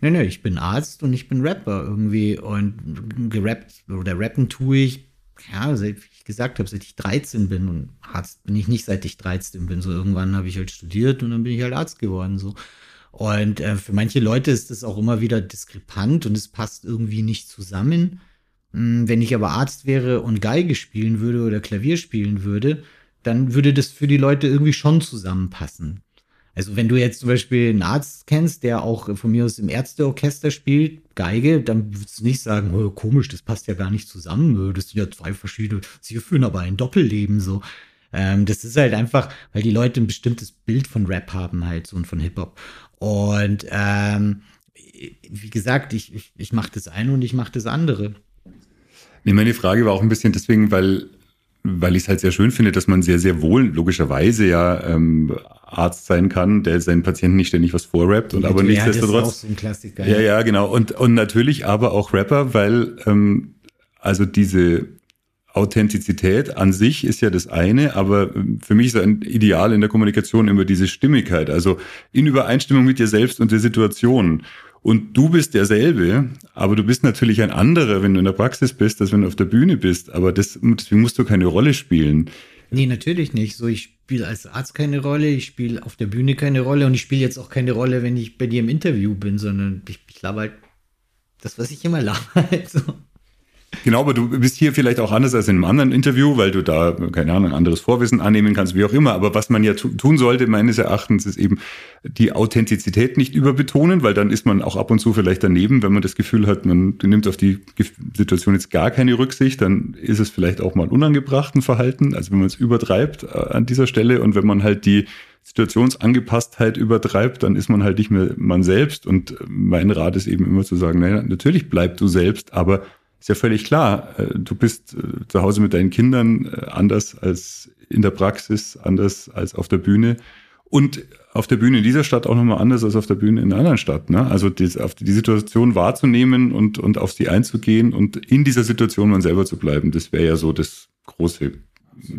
Speaker 3: Nee, nee, ich bin Arzt und ich bin Rapper irgendwie und gerappt oder rappen tue ich ja, seit ich gesagt habe, seit ich 13 bin und Arzt bin ich nicht, seit ich 13 bin. So irgendwann habe ich halt studiert und dann bin ich halt Arzt geworden. So. Und äh, für manche Leute ist das auch immer wieder diskrepant und es passt irgendwie nicht zusammen. Hm, wenn ich aber Arzt wäre und Geige spielen würde oder Klavier spielen würde, dann würde das für die Leute irgendwie schon zusammenpassen. Also wenn du jetzt zum Beispiel einen Arzt kennst, der auch von mir aus im Ärzteorchester spielt, Geige, dann würdest du nicht sagen, oh, komisch, das passt ja gar nicht zusammen. Das sind ja zwei verschiedene, sie führen aber ein Doppelleben so. Ähm, das ist halt einfach, weil die Leute ein bestimmtes Bild von Rap haben halt so und von Hip-Hop. Und ähm, wie gesagt, ich, ich, ich mache das eine und ich mache das andere.
Speaker 2: Nee, meine Frage war auch ein bisschen deswegen, weil weil ich es halt sehr schön finde, dass man sehr, sehr wohl logischerweise ja ähm, Arzt sein kann, der seinen Patienten nicht ständig was vorrappt und aber nichtsdestotrotz. Das ist auch so ein Klassiker. Ja, ja, genau. Und, und natürlich aber auch Rapper, weil ähm, also diese Authentizität an sich ist ja das eine, aber ähm, für mich ist ein Ideal in der Kommunikation immer diese Stimmigkeit, also in Übereinstimmung mit dir selbst und der Situation. Und du bist derselbe, aber du bist natürlich ein anderer, wenn du in der Praxis bist, als wenn du auf der Bühne bist. Aber das, deswegen musst du keine Rolle spielen.
Speaker 3: Nee, natürlich nicht. So, ich spiele als Arzt keine Rolle, ich spiele auf der Bühne keine Rolle und ich spiele jetzt auch keine Rolle, wenn ich bei dir im Interview bin, sondern ich, ich laber halt das, was ich immer laber. Halt so.
Speaker 2: Genau, aber du bist hier vielleicht auch anders als in einem anderen Interview, weil du da, keine Ahnung, anderes Vorwissen annehmen kannst, wie auch immer. Aber was man ja tun sollte, meines Erachtens, ist eben die Authentizität nicht überbetonen, weil dann ist man auch ab und zu vielleicht daneben, wenn man das Gefühl hat, man nimmt auf die Situation jetzt gar keine Rücksicht, dann ist es vielleicht auch mal unangebrachten Verhalten, also wenn man es übertreibt äh, an dieser Stelle und wenn man halt die Situationsangepasstheit übertreibt, dann ist man halt nicht mehr man selbst. Und mein Rat ist eben immer zu sagen, naja, natürlich bleib du selbst, aber ist ja völlig klar. Äh, du bist äh, zu Hause mit deinen Kindern äh, anders als in der Praxis, anders als auf der Bühne. Und auf der Bühne in dieser Stadt auch nochmal anders als auf der Bühne in einer anderen Stadt. Ne? Also die, die Situation wahrzunehmen und, und auf sie einzugehen und in dieser Situation man selber zu bleiben, das wäre ja so das große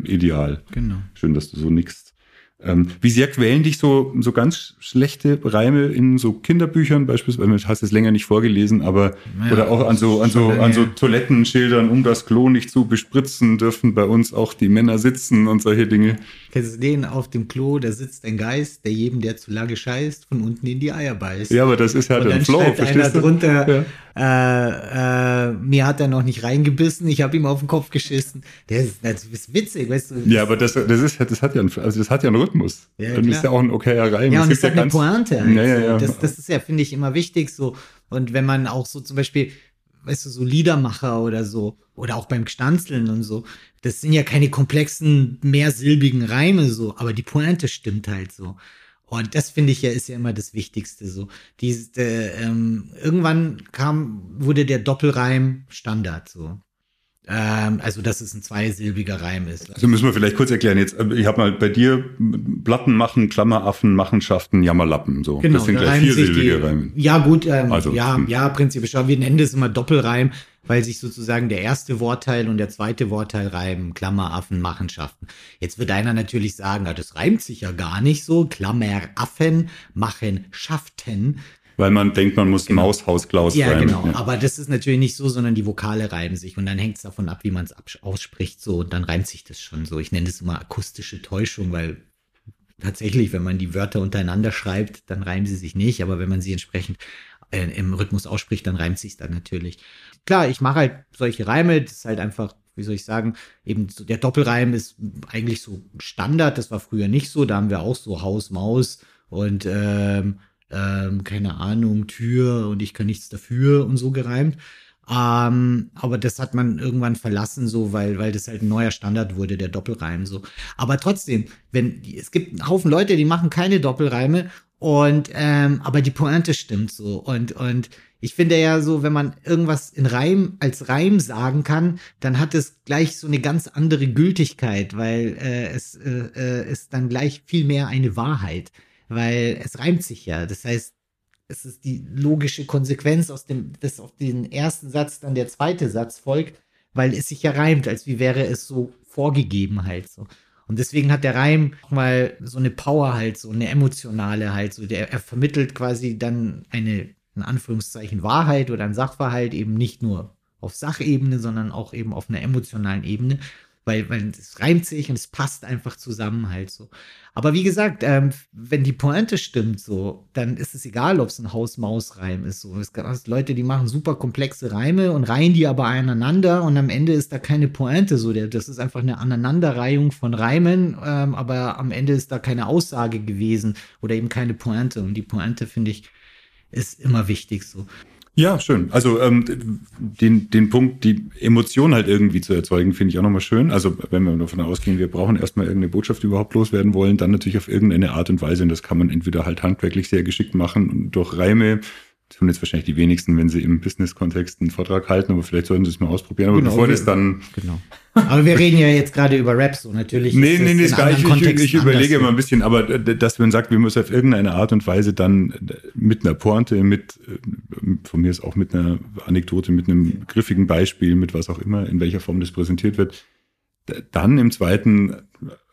Speaker 2: Ideal.
Speaker 3: Genau.
Speaker 2: Schön, dass du so nix ähm, wie sehr quälen dich so, so ganz schlechte Reime in so Kinderbüchern beispielsweise? Du hast es länger nicht vorgelesen, aber ja, oder auch an so, an so, an so Toilettenschildern, um das Klo nicht zu bespritzen, dürfen bei uns auch die Männer sitzen und solche Dinge.
Speaker 3: Kennst du den auf dem Klo, da sitzt ein Geist, der jedem, der zu lange scheißt, von unten in die Eier beißt.
Speaker 2: Ja, aber das ist halt ein Flow,
Speaker 3: verstehst einer du? drunter, ja. äh, äh, mir hat er noch nicht reingebissen, ich habe ihm auf den Kopf geschissen. Das ist, das ist witzig, weißt du.
Speaker 2: Ja, aber das, das ist, das hat ja, einen, also das hat ja einen Rhythmus.
Speaker 3: Ja,
Speaker 2: Dann
Speaker 3: klar.
Speaker 2: ist ja auch ein okayer Reim.
Speaker 3: Ja, und
Speaker 2: Es
Speaker 3: es hat eine Pointe. Halt
Speaker 2: Ja, ja, ja.
Speaker 3: Das, das ist ja, finde ich, immer wichtig so. Und wenn man auch so zum Beispiel, weißt du, so Liedermacher oder so, oder auch beim Gstanzeln und so, das sind ja keine komplexen, mehrsilbigen Reime so, aber die Pointe stimmt halt so. Und das finde ich ja ist ja immer das Wichtigste so. Dies, äh, ähm, irgendwann kam, wurde der Doppelreim Standard so. Ähm, also, dass es ein zweisilbiger Reim ist.
Speaker 2: Also müssen wir vielleicht kurz erklären. Jetzt, äh, ich habe mal bei dir Platten machen, Klammeraffen, Machenschaften, Jammerlappen. So.
Speaker 3: Genau,
Speaker 2: das sind gleich viersilbige Reime.
Speaker 3: Ja, gut, ähm,
Speaker 2: Also,
Speaker 3: ja,
Speaker 2: hm.
Speaker 3: ja, prinzipiell schon. Wir nennen das immer Doppelreim, weil sich sozusagen der erste Wortteil und der zweite Wortteil reimen, Klammeraffen, Machenschaften. Jetzt wird einer natürlich sagen, das reimt sich ja gar nicht so, Klammeraffen, Machenschaften.
Speaker 2: Weil man denkt, man muss Maus, Haus, Klaus
Speaker 3: Genau. Ja,
Speaker 2: reimen.
Speaker 3: genau. Aber das ist natürlich nicht so, sondern die Vokale reiben sich und dann hängt es davon ab, wie man es ausspricht, so und dann reimt sich das schon so. Ich nenne das immer akustische Täuschung, weil tatsächlich, wenn man die Wörter untereinander schreibt, dann reimen sie sich nicht, aber wenn man sie entsprechend äh, im Rhythmus ausspricht, dann reimt sich dann natürlich. Klar, ich mache halt solche Reime, das ist halt einfach, wie soll ich sagen, eben so, der Doppelreim ist eigentlich so Standard, das war früher nicht so, da haben wir auch so Haus, Maus und ähm, ähm, keine Ahnung, Tür und ich kann nichts dafür und so gereimt. Ähm, aber das hat man irgendwann verlassen, so, weil, weil das halt ein neuer Standard wurde, der Doppelreim, so. Aber trotzdem, wenn, es gibt einen Haufen Leute, die machen keine Doppelreime und, ähm, aber die Pointe stimmt so. Und, und ich finde ja so, wenn man irgendwas in Reim, als Reim sagen kann, dann hat es gleich so eine ganz andere Gültigkeit, weil äh, es äh, äh, ist dann gleich viel mehr eine Wahrheit, weil es reimt sich ja. Das heißt, es ist die logische Konsequenz aus dem, dass auf den ersten Satz dann der zweite Satz folgt, weil es sich ja reimt, als wie wäre es so vorgegeben halt so. Und deswegen hat der Reim auch mal so eine Power halt, so eine emotionale halt, so der, er vermittelt quasi dann eine, in Anführungszeichen, Wahrheit oder ein Sachverhalt eben nicht nur auf Sachebene, sondern auch eben auf einer emotionalen Ebene, weil, weil es reimt sich und es passt einfach zusammen halt so. Aber wie gesagt, ähm, wenn die Pointe stimmt so, dann ist es egal, ob es ein Haus-Maus-Reim ist. So. Es gibt Leute, die machen super komplexe Reime und reihen die aber aneinander und am Ende ist da keine Pointe. So, das ist einfach eine Aneinanderreihung von Reimen, ähm, aber am Ende ist da keine Aussage gewesen oder eben keine Pointe. Und die Pointe, finde ich, ist immer wichtig so.
Speaker 2: Ja, schön. Also ähm, den, den Punkt, die Emotion halt irgendwie zu erzeugen, finde ich auch nochmal schön. Also wenn wir davon ausgehen, wir brauchen erstmal irgendeine Botschaft die überhaupt loswerden wollen, dann natürlich auf irgendeine Art und Weise. Und das kann man entweder halt handwerklich sehr geschickt machen und durch Reime. Das tun jetzt wahrscheinlich die wenigsten, wenn sie im Business-Kontext einen Vortrag halten, aber vielleicht sollten sie es mal ausprobieren. Aber
Speaker 3: Genau,
Speaker 2: bevor das dann
Speaker 3: Genau. Aber wir reden ja jetzt gerade über Rap, so natürlich.
Speaker 2: Nee,
Speaker 3: ist
Speaker 2: nee, nee, gar nicht. Ich, ich, überlege mal ein bisschen, aber dass man sagt, wir müssen auf irgendeine Art und Weise dann äh, mit einer Pointe, mit, äh, von mir ist auch mit einer Anekdote, mit einem griffigen Beispiel, mit was auch immer, in welcher Form das präsentiert wird, dann im zweiten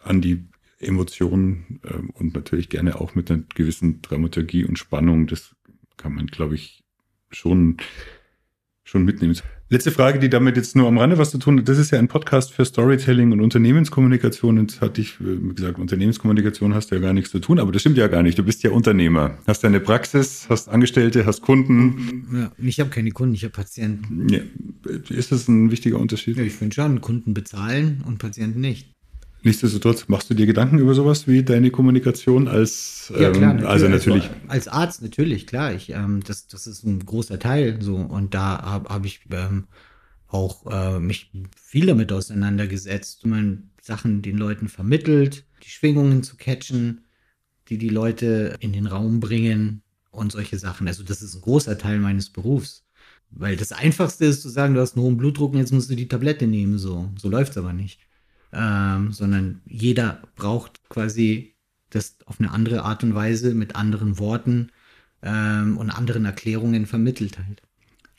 Speaker 2: an die Emotionen äh, und natürlich gerne auch mit einer gewissen Dramaturgie und Spannung, das kann man, glaube ich, schon, schon mitnehmen. Letzte Frage, die damit jetzt nur am Rande was zu tun hat. Das ist ja ein Podcast für Storytelling und Unternehmenskommunikation. Jetzt hatte ich äh, gesagt, Unternehmenskommunikation hast du ja gar nichts zu tun, aber das stimmt ja gar nicht. Du bist ja Unternehmer. Hast deine Praxis, hast Angestellte, hast Kunden.
Speaker 3: Ja, ich habe keine Kunden, ich habe Patienten.
Speaker 2: Ja. Ist das ein wichtiger Unterschied?
Speaker 3: Ja, ich finde schon, Kunden bezahlen und Patienten nicht.
Speaker 2: Nichtsdestotrotz, machst du dir Gedanken über sowas wie deine Kommunikation als, ähm, also natürlich,
Speaker 3: Als Arzt natürlich, klar. Ich, ähm, das, das ist ein großer Teil so. Und da habe hab ich ähm, auch äh, mich viel damit auseinandergesetzt, wie man Sachen den Leuten vermittelt, die Schwingungen zu catchen, die die Leute in den Raum bringen und solche Sachen. Also das ist ein großer Teil meines Berufs. Weil das Einfachste ist zu sagen, du hast einen hohen Blutdruck und jetzt musst du die Tablette nehmen. So, so läuft's aber nicht. Ähm, sondern jeder braucht quasi das auf eine andere Art und Weise mit anderen Worten ähm, und anderen Erklärungen vermittelt halt.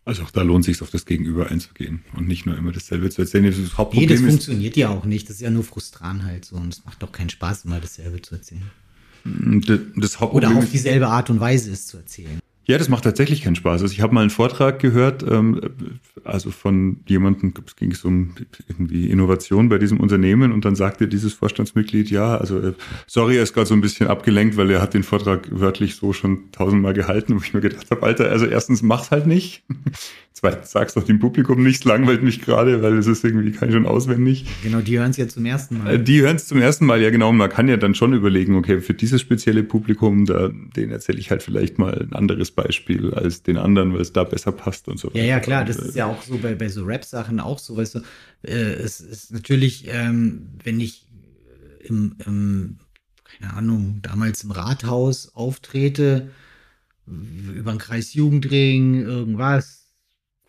Speaker 2: also auch da lohnt sich auf das Gegenüber einzugehen und nicht nur immer dasselbe zu erzählen. Das
Speaker 3: Nee, das
Speaker 2: Hauptproblem
Speaker 3: funktioniert ja auch nicht. Das ist ja nur frustran halt so. Und es macht doch keinen Spaß, immer dasselbe zu erzählen.
Speaker 2: das, das
Speaker 3: Oder
Speaker 2: Hauptproblem
Speaker 3: auf
Speaker 2: ist,
Speaker 3: dieselbe Art und Weise es zu erzählen.
Speaker 2: Ja, das macht tatsächlich keinen Spaß. Also ich habe mal einen Vortrag gehört, ähm, also von jemandem, es ging es um irgendwie Innovation bei diesem Unternehmen und dann sagte dieses Vorstandsmitglied, ja, also äh, sorry, er ist gerade so ein bisschen abgelenkt, weil er hat den Vortrag wörtlich so schon tausendmal gehalten, wo ich mir gedacht habe, Alter, also erstens mach's halt nicht. Zweitens sag's doch dem Publikum nicht, langweilt mich gerade, weil es ist irgendwie kann ich schon auswendig.
Speaker 3: Genau, die hören es ja zum ersten Mal.
Speaker 2: Äh, die hören es zum ersten Mal, ja genau. Und man kann ja dann schon überlegen, okay, für dieses spezielle Publikum, da, den erzähle ich halt vielleicht mal ein anderes Beispiel als den anderen, weil es da besser passt und so
Speaker 3: weiter. Ja, ja, klar, das ist ja auch so bei, bei so Rap-Sachen auch so, weißt du, äh, es ist natürlich, ähm, wenn ich im, im, keine Ahnung, damals im Rathaus auftrete, über den Kreis Jugendring, irgendwas,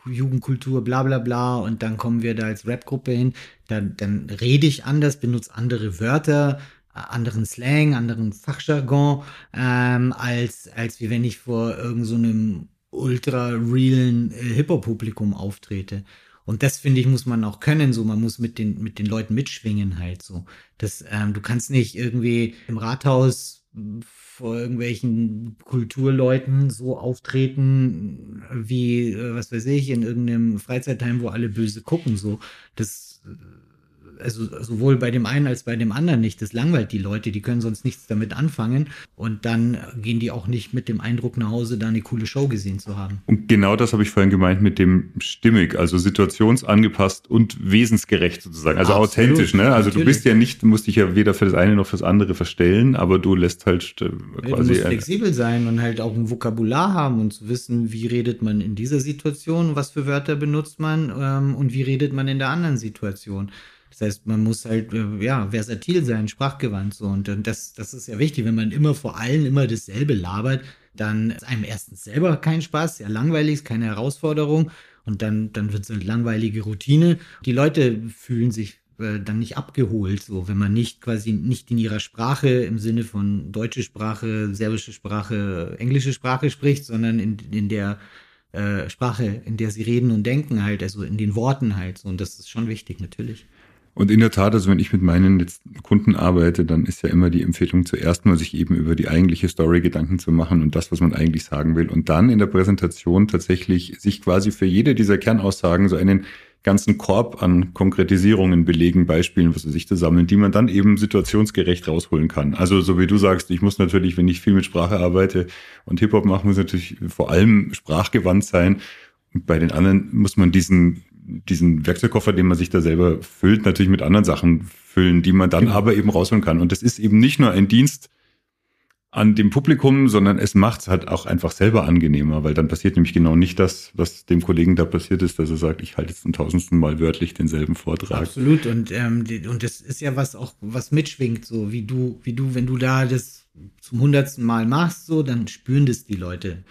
Speaker 3: Jugendkultur, bla bla bla, und dann kommen wir da als Rap-Gruppe hin, dann, dann rede ich anders, benutze andere Wörter, anderen Slang, anderen Fachjargon, ähm, als, als wie wenn ich vor irgendeinem so ultra realen äh, Hip-Hop-Publikum auftrete. Und das finde ich, muss man auch können, so man muss mit den, mit den Leuten mitschwingen halt so. Das, ähm, du kannst nicht irgendwie im Rathaus vor irgendwelchen Kulturleuten so auftreten, wie, äh, was weiß ich, in irgendeinem Freizeitheim, wo alle böse gucken, so. Das, also sowohl bei dem einen als bei dem anderen nicht. Das langweilt die Leute, die können sonst nichts damit anfangen und dann gehen die auch nicht mit dem Eindruck nach Hause, da eine coole Show gesehen zu haben.
Speaker 2: Und genau das habe ich vorhin gemeint mit dem stimmig, also situationsangepasst und wesensgerecht sozusagen, also Absolut, authentisch. Ne? Also natürlich. du bist ja nicht, musst dich ja weder für das eine noch fürs andere verstellen, aber du lässt halt äh,
Speaker 3: quasi. Du musst flexibel sein und halt auch ein Vokabular haben und zu wissen, wie redet man in dieser Situation, was für Wörter benutzt man ähm, und wie redet man in der anderen Situation. Das heißt, man muss halt, äh, ja, versatil sein, sprachgewandt so. Und, das, das ist ja wichtig, wenn man immer vor allen immer dasselbe labert, dann ist einem erstens selber kein Spaß, sehr langweilig, ist keine Herausforderung. Und dann, dann wird es eine langweilige Routine. Die Leute fühlen sich äh, dann nicht abgeholt, so wenn man nicht quasi nicht in ihrer Sprache im Sinne von deutsche Sprache, serbische Sprache, englische Sprache spricht, sondern in, in der äh, Sprache, in der sie reden und denken halt, also in den Worten halt. So. Und das ist schon wichtig, natürlich.
Speaker 2: Und in der Tat, also wenn ich mit meinen Kunden arbeite, dann ist ja immer die Empfehlung zuerst mal sich eben über die eigentliche Story Gedanken zu machen und das, was man eigentlich sagen will. Und dann in der Präsentation tatsächlich sich quasi für jede dieser Kernaussagen so einen ganzen Korb an Konkretisierungen, Belegen, Beispielen, was weiß ich, zu sammeln, die man dann eben situationsgerecht rausholen kann. Also so wie du sagst, ich muss natürlich, wenn ich viel mit Sprache arbeite und Hip-Hop mache, muss natürlich vor allem sprachgewandt sein. Und bei den anderen muss man diesen diesen Werkzeugkoffer, den man sich da selber füllt, natürlich mit anderen Sachen füllen, die man dann genau. aber eben rausholen kann. Und das ist eben nicht nur ein Dienst an dem Publikum, sondern es macht es halt auch einfach selber angenehmer, weil dann passiert nämlich genau nicht das, was dem Kollegen da passiert ist, dass er sagt, ich halte jetzt zum tausendsten Mal wörtlich denselben Vortrag.
Speaker 3: Absolut. Und, ähm, und das ist ja was auch, was mitschwingt, so wie du, wie du, wenn du da das zum hundertsten Mal machst, so, dann spüren das die Leute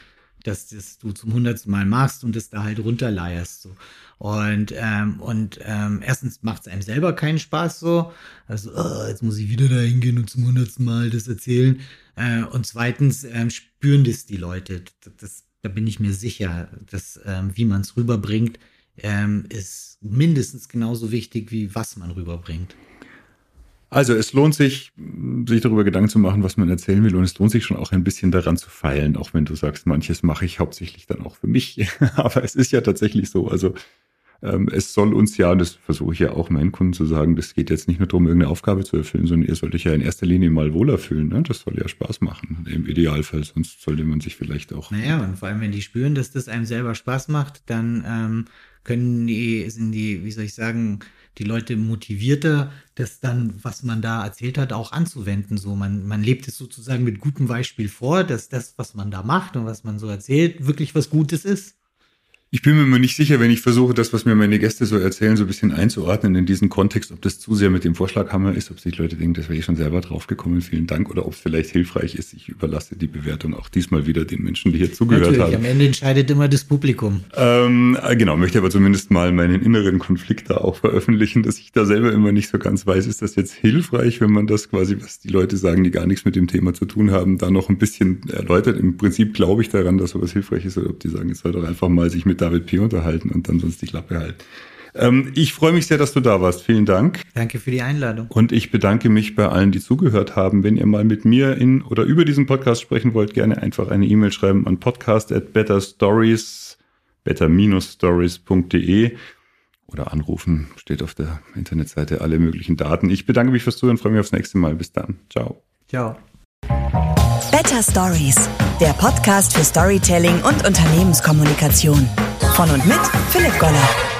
Speaker 3: dass das du zum hundertsten Mal machst und es da halt runterleierst. So. Und, ähm, und ähm, erstens macht es einem selber keinen Spaß so. Also, oh, jetzt muss ich wieder da hingehen und zum hundertsten Mal das erzählen. Äh, und zweitens ähm, spüren das die Leute. Das, das, da bin ich mir sicher, dass ähm, wie man es rüberbringt, ähm, ist mindestens genauso wichtig, wie was man rüberbringt.
Speaker 2: Also es lohnt sich, sich darüber Gedanken zu machen, was man erzählen will. Und es lohnt sich schon auch ein bisschen daran zu feilen, auch wenn du sagst, manches mache ich hauptsächlich dann auch für mich. Aber es ist ja tatsächlich so. Also ähm, es soll uns ja, und das versuche ich ja auch meinen Kunden zu sagen, das geht jetzt nicht nur darum, irgendeine Aufgabe zu erfüllen, sondern ihr sollt euch ja in erster Linie mal wohler fühlen. Ne? Das soll ja Spaß machen, im Idealfall, sonst sollte man sich vielleicht auch.
Speaker 3: Naja, und vor allem, wenn die spüren, dass das einem selber Spaß macht, dann ähm, können die, sind die, wie soll ich sagen, die Leute motivierter, das dann, was man da erzählt hat, auch anzuwenden. So, man, man lebt es sozusagen mit gutem Beispiel vor, dass das, was man da macht und was man so erzählt, wirklich was Gutes ist.
Speaker 2: Ich bin mir immer nicht sicher, wenn ich versuche, das, was mir meine Gäste so erzählen, so ein bisschen einzuordnen in diesen Kontext, ob das zu sehr mit dem Vorschlaghammer ist, ob sich Leute denken, das wäre ich schon selber draufgekommen, vielen Dank, oder ob es vielleicht hilfreich ist. Ich überlasse die Bewertung auch diesmal wieder den Menschen, die hier zugehört Natürlich, haben.
Speaker 3: Am Ende entscheidet immer das Publikum.
Speaker 2: Ähm, äh, genau, möchte aber zumindest mal meinen inneren Konflikt da auch veröffentlichen, dass ich da selber immer nicht so ganz weiß, ist das jetzt hilfreich, wenn man das quasi, was die Leute sagen, die gar nichts mit dem Thema zu tun haben, da noch ein bisschen erläutert. Im Prinzip glaube ich daran, dass sowas hilfreich ist, oder ob die sagen, es soll doch einfach mal sich mit David P. unterhalten und dann sonst die Klappe halten. Ähm, ich freue mich sehr, dass du da warst. Vielen Dank.
Speaker 3: Danke für die Einladung.
Speaker 2: Und ich bedanke mich bei allen, die zugehört haben. Wenn ihr mal mit mir in oder über diesen Podcast sprechen wollt, gerne einfach eine E-Mail schreiben an podcast at betterstories, better-stories.de oder anrufen. Steht auf der Internetseite alle möglichen Daten. Ich bedanke mich fürs Zuhören, freue mich aufs nächste Mal. Bis dann. Ciao.
Speaker 3: Ciao.
Speaker 1: Better Stories der Podcast für Storytelling und Unternehmenskommunikation. Von und mit Philipp Goller.